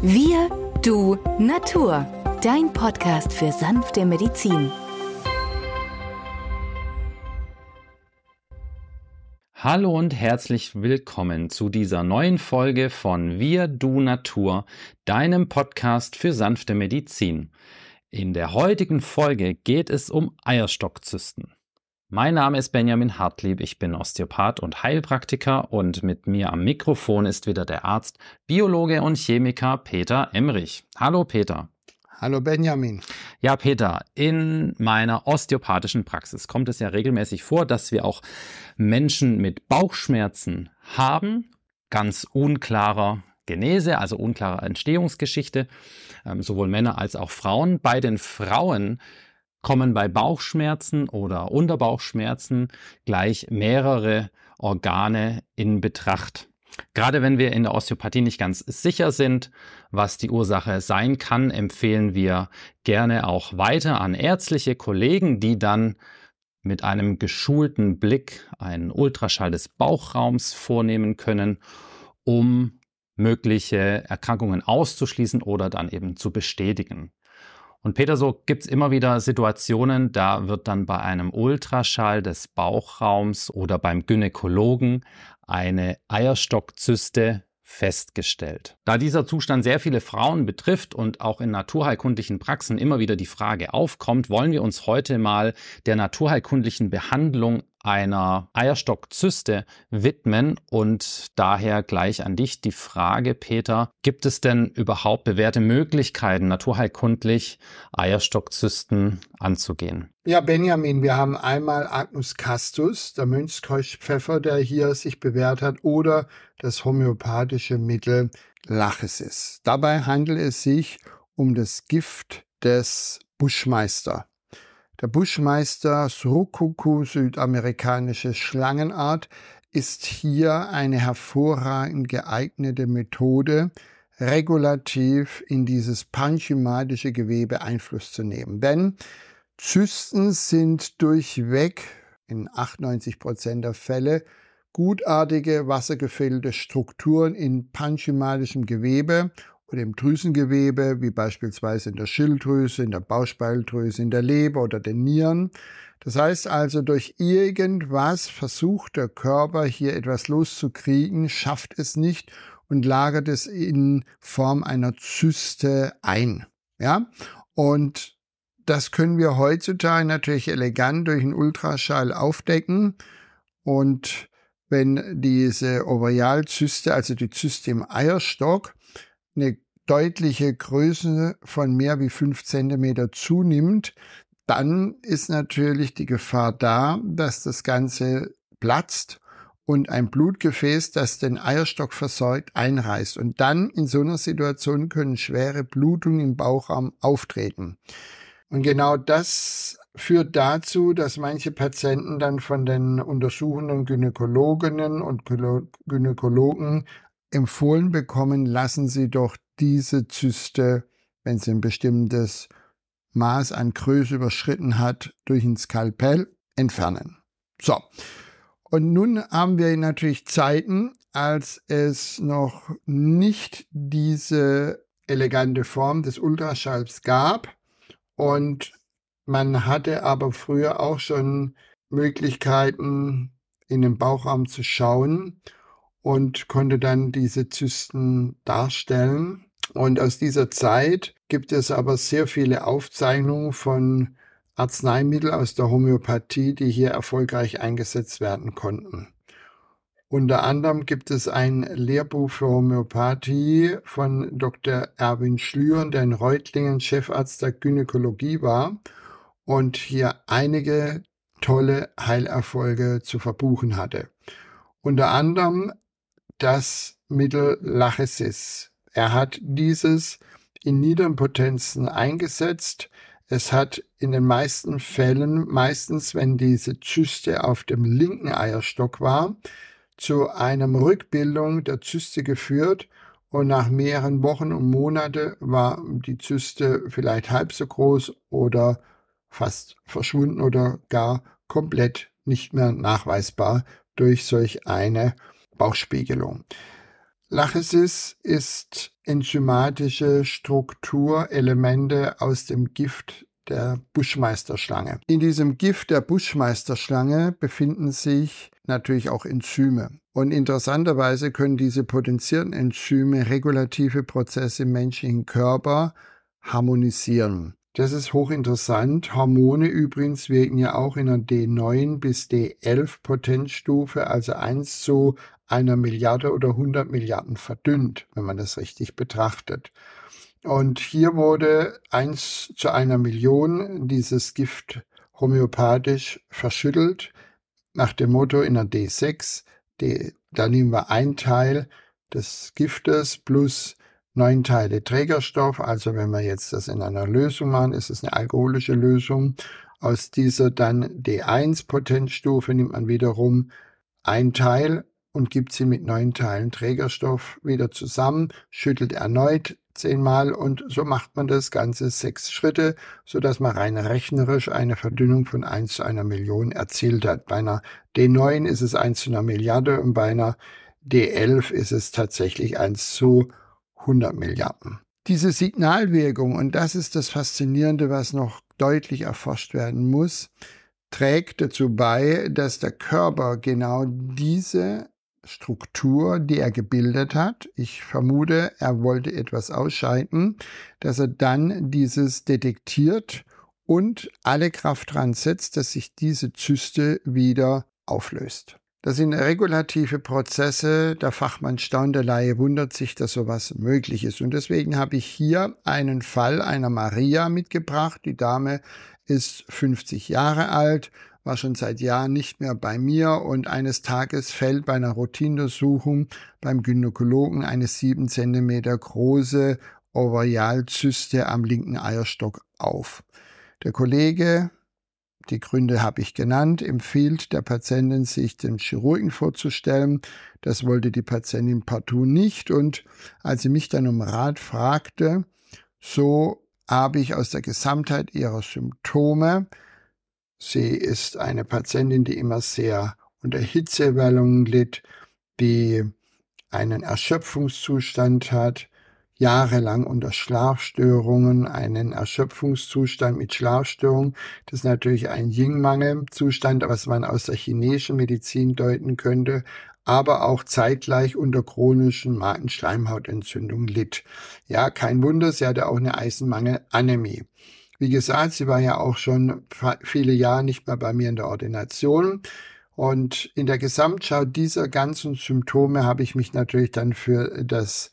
Wir, du, Natur. Dein Podcast für sanfte Medizin. Hallo und herzlich willkommen zu dieser neuen Folge von Wir, du, Natur, deinem Podcast für sanfte Medizin. In der heutigen Folge geht es um Eierstockzysten. Mein Name ist Benjamin Hartlieb, ich bin Osteopath und Heilpraktiker und mit mir am Mikrofon ist wieder der Arzt, Biologe und Chemiker Peter Emrich. Hallo Peter. Hallo Benjamin. Ja, Peter, in meiner osteopathischen Praxis kommt es ja regelmäßig vor, dass wir auch Menschen mit Bauchschmerzen haben, ganz unklarer Genese, also unklarer Entstehungsgeschichte, ähm, sowohl Männer als auch Frauen. Bei den Frauen kommen bei Bauchschmerzen oder Unterbauchschmerzen gleich mehrere Organe in Betracht. Gerade wenn wir in der Osteopathie nicht ganz sicher sind, was die Ursache sein kann, empfehlen wir gerne auch weiter an ärztliche Kollegen, die dann mit einem geschulten Blick einen Ultraschall des Bauchraums vornehmen können, um mögliche Erkrankungen auszuschließen oder dann eben zu bestätigen. Und Peter, so gibt es immer wieder Situationen, da wird dann bei einem Ultraschall des Bauchraums oder beim Gynäkologen eine Eierstockzyste festgestellt. Da dieser Zustand sehr viele Frauen betrifft und auch in naturheilkundlichen Praxen immer wieder die Frage aufkommt, wollen wir uns heute mal der naturheilkundlichen Behandlung einer Eierstockzyste widmen und daher gleich an dich die Frage, Peter, gibt es denn überhaupt bewährte Möglichkeiten, naturheilkundlich Eierstockzysten anzugehen? Ja, Benjamin, wir haben einmal Agnus castus, der Mönchskeuchpfeffer, der hier sich bewährt hat, oder das homöopathische Mittel Lachesis. Dabei handelt es sich um das Gift des Buschmeister. Der Buschmeister Surukuku, südamerikanische Schlangenart, ist hier eine hervorragend geeignete Methode, regulativ in dieses parenchymatische Gewebe Einfluss zu nehmen. Denn Zysten sind durchweg in 98 Prozent der Fälle gutartige wassergefüllte Strukturen in parenchymatischem Gewebe oder im Drüsengewebe, wie beispielsweise in der Schilddrüse, in der Bauchspeicheldrüse, in der Leber oder den Nieren. Das heißt also, durch irgendwas versucht der Körper hier etwas loszukriegen, schafft es nicht und lagert es in Form einer Zyste ein. Ja? Und das können wir heutzutage natürlich elegant durch einen Ultraschall aufdecken und wenn diese Ovarialzyste, also die Zyste im Eierstock, eine deutliche Größe von mehr wie fünf Zentimeter zunimmt, dann ist natürlich die Gefahr da, dass das Ganze platzt und ein Blutgefäß, das den Eierstock versorgt, einreißt. Und dann in so einer Situation können schwere Blutungen im Bauchraum auftreten. Und genau das führt dazu, dass manche Patienten dann von den untersuchenden Gynäkologinnen und Gynäkologen empfohlen bekommen, lassen Sie doch diese Zyste, wenn sie ein bestimmtes Maß an Größe überschritten hat, durch ein Skalpell entfernen. So. Und nun haben wir natürlich Zeiten, als es noch nicht diese elegante Form des Ultraschalls gab und man hatte aber früher auch schon Möglichkeiten, in den Bauchraum zu schauen und konnte dann diese Zysten darstellen. Und aus dieser Zeit gibt es aber sehr viele Aufzeichnungen von Arzneimitteln aus der Homöopathie, die hier erfolgreich eingesetzt werden konnten. Unter anderem gibt es ein Lehrbuch für Homöopathie von Dr. Erwin Schlüren, der in Reutlingen Chefarzt der Gynäkologie war und hier einige tolle Heilerfolge zu verbuchen hatte. Unter anderem das Mittel Lachesis. Er hat dieses in niederen Potenzen eingesetzt. Es hat in den meisten Fällen, meistens wenn diese Zyste auf dem linken Eierstock war, zu einem Rückbildung der Zyste geführt und nach mehreren Wochen und Monaten war die Zyste vielleicht halb so groß oder fast verschwunden oder gar komplett nicht mehr nachweisbar durch solch eine Bauchspiegelung. Lachesis ist enzymatische Strukturelemente aus dem Gift der Buschmeisterschlange. In diesem Gift der Buschmeisterschlange befinden sich natürlich auch Enzyme. Und interessanterweise können diese potenzierten Enzyme regulative Prozesse im menschlichen Körper harmonisieren. Das ist hochinteressant. Hormone übrigens wirken ja auch in der D9 bis D11 Potenzstufe, also 1 zu einer Milliarde oder 100 Milliarden verdünnt, wenn man das richtig betrachtet. Und hier wurde 1 zu einer Million dieses Gift homöopathisch verschüttelt, nach dem Motto in der D6, D, da nehmen wir ein Teil des Giftes plus neun Teile Trägerstoff. Also wenn wir jetzt das in einer Lösung machen, ist es eine alkoholische Lösung. Aus dieser dann D1 Potenzstufe nimmt man wiederum ein Teil und gibt sie mit neun Teilen Trägerstoff wieder zusammen, schüttelt erneut zehnmal und so macht man das Ganze sechs Schritte, so dass man rein rechnerisch eine Verdünnung von 1 zu einer Million erzielt hat. Bei einer D9 ist es 1 zu einer Milliarde und bei einer D11 ist es tatsächlich 1 zu 100 Milliarden. Diese Signalwirkung, und das ist das Faszinierende, was noch deutlich erforscht werden muss, trägt dazu bei, dass der Körper genau diese Struktur, die er gebildet hat, ich vermute, er wollte etwas ausscheiden, dass er dann dieses detektiert und alle Kraft dran setzt, dass sich diese Zyste wieder auflöst. Das sind regulative Prozesse. Der Fachmann staunt, der Laie wundert sich, dass sowas möglich ist. Und deswegen habe ich hier einen Fall einer Maria mitgebracht. Die Dame ist 50 Jahre alt, war schon seit Jahren nicht mehr bei mir und eines Tages fällt bei einer Routinuntersuchung beim Gynäkologen eine sieben Zentimeter große Ovarialzyste am linken Eierstock auf. Der Kollege die Gründe habe ich genannt, empfiehlt der Patientin, sich dem Chirurgen vorzustellen. Das wollte die Patientin partout nicht. Und als sie mich dann um Rat fragte, so habe ich aus der Gesamtheit ihrer Symptome, sie ist eine Patientin, die immer sehr unter Hitzewallungen litt, die einen Erschöpfungszustand hat, jahrelang unter Schlafstörungen, einen Erschöpfungszustand mit Schlafstörungen. Das ist natürlich ein Yin-Mangel-Zustand, was man aus der chinesischen Medizin deuten könnte, aber auch zeitgleich unter chronischen Magenschleimhautentzündung litt. Ja, kein Wunder, sie hatte auch eine Eisenmangel-Anämie. Wie gesagt, sie war ja auch schon viele Jahre nicht mehr bei mir in der Ordination. Und in der Gesamtschau dieser ganzen Symptome habe ich mich natürlich dann für das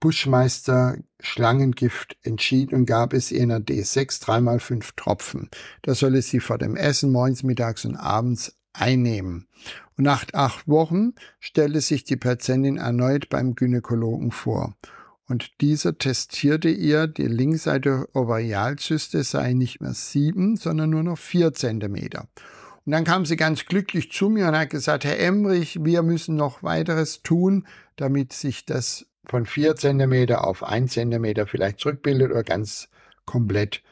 Buschmeister Schlangengift entschieden und gab es ihr in der D6 dreimal fünf Tropfen. Das solle sie vor dem Essen morgens, mittags und abends einnehmen. Und nach acht Wochen stellte sich die Patientin erneut beim Gynäkologen vor. Und dieser testierte ihr, die Linkseite Ovarialzyste sei nicht mehr sieben, sondern nur noch vier Zentimeter. Und dann kam sie ganz glücklich zu mir und hat gesagt, Herr Emrich, wir müssen noch weiteres tun, damit sich das von 4 cm auf 1 cm vielleicht zurückbildet oder ganz komplett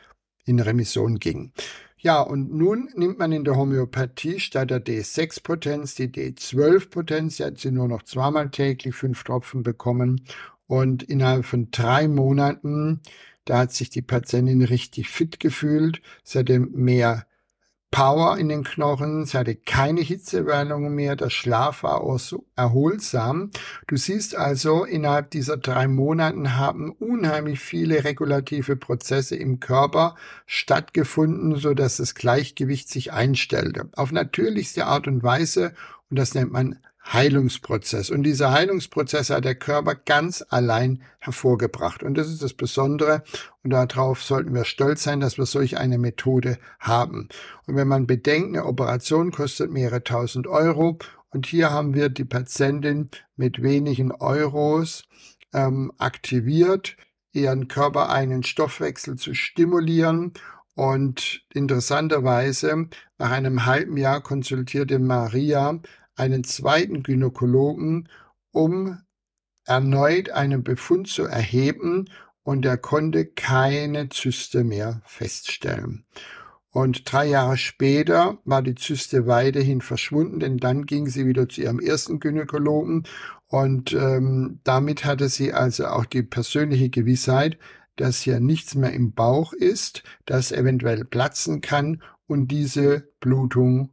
in Remission ging. Ja, und nun nimmt man in der Homöopathie statt der D6-Potenz die D12-Potenz. Sie hat sie nur noch zweimal täglich fünf Tropfen bekommen. Und innerhalb von drei Monaten, da hat sich die Patientin richtig fit gefühlt. Sie hatte mehr Power in den Knochen, sie hatte keine Hitzewallungen mehr, der Schlaf war auch so erholsam. Du siehst also, innerhalb dieser drei Monaten haben unheimlich viele regulative Prozesse im Körper stattgefunden, so dass das Gleichgewicht sich einstellte. Auf natürlichste Art und Weise, und das nennt man Heilungsprozess. Und dieser Heilungsprozess hat der Körper ganz allein hervorgebracht. Und das ist das Besondere. Und darauf sollten wir stolz sein, dass wir solch eine Methode haben. Und wenn man bedenkt, eine Operation kostet mehrere tausend Euro. Und hier haben wir die Patientin mit wenigen Euros ähm, aktiviert, ihren Körper einen Stoffwechsel zu stimulieren und interessanterweise, nach einem halben Jahr konsultierte Maria einen zweiten Gynäkologen, um erneut einen Befund zu erheben und er konnte keine Zyste mehr feststellen. Und drei Jahre später war die Zyste weiterhin verschwunden, denn dann ging sie wieder zu ihrem ersten Gynäkologen und ähm, damit hatte sie also auch die persönliche Gewissheit, dass hier nichts mehr im Bauch ist, das eventuell platzen kann und diese Blutung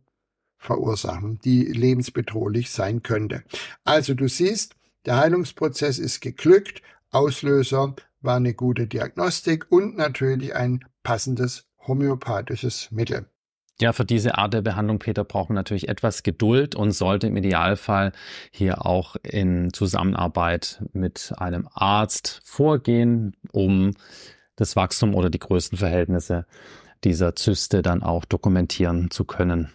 verursachen, die lebensbedrohlich sein könnte. Also du siehst, der Heilungsprozess ist geglückt, Auslöser war eine gute Diagnostik und natürlich ein passendes homöopathisches Mittel. Ja, für diese Art der Behandlung, Peter, braucht man natürlich etwas Geduld und sollte im Idealfall hier auch in Zusammenarbeit mit einem Arzt vorgehen, um das Wachstum oder die Größenverhältnisse dieser Zyste dann auch dokumentieren zu können.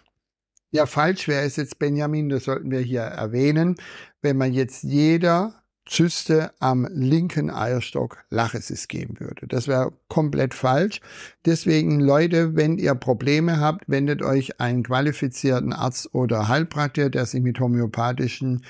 Ja, falsch wäre es jetzt, Benjamin, das sollten wir hier erwähnen, wenn man jetzt jeder Zyste am linken Eierstock Lachesis geben würde. Das wäre komplett falsch. Deswegen, Leute, wenn ihr Probleme habt, wendet euch einen qualifizierten Arzt oder Heilpraktiker, der sich mit homöopathischen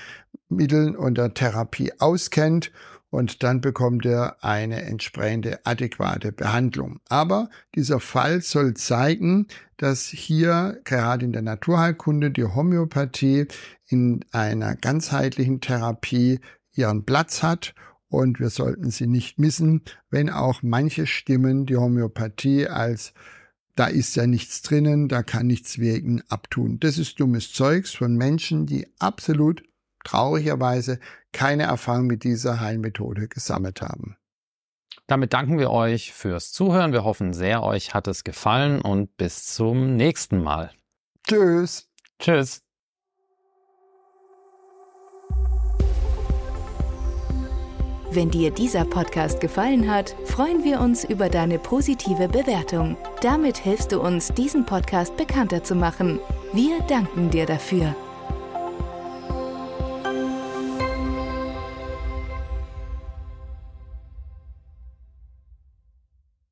Mitteln und der Therapie auskennt und dann bekommt ihr eine entsprechende adäquate Behandlung. Aber dieser Fall soll zeigen, dass hier gerade in der Naturheilkunde die Homöopathie in einer ganzheitlichen Therapie ihren Platz hat und wir sollten sie nicht missen, wenn auch manche Stimmen die Homöopathie als da ist ja nichts drinnen, da kann nichts wirken, abtun. Das ist dummes Zeugs von Menschen, die absolut traurigerweise keine Erfahrung mit dieser Heilmethode gesammelt haben. Damit danken wir euch fürs Zuhören. Wir hoffen sehr, euch hat es gefallen und bis zum nächsten Mal. Tschüss. Tschüss. Wenn dir dieser Podcast gefallen hat, freuen wir uns über deine positive Bewertung. Damit hilfst du uns, diesen Podcast bekannter zu machen. Wir danken dir dafür.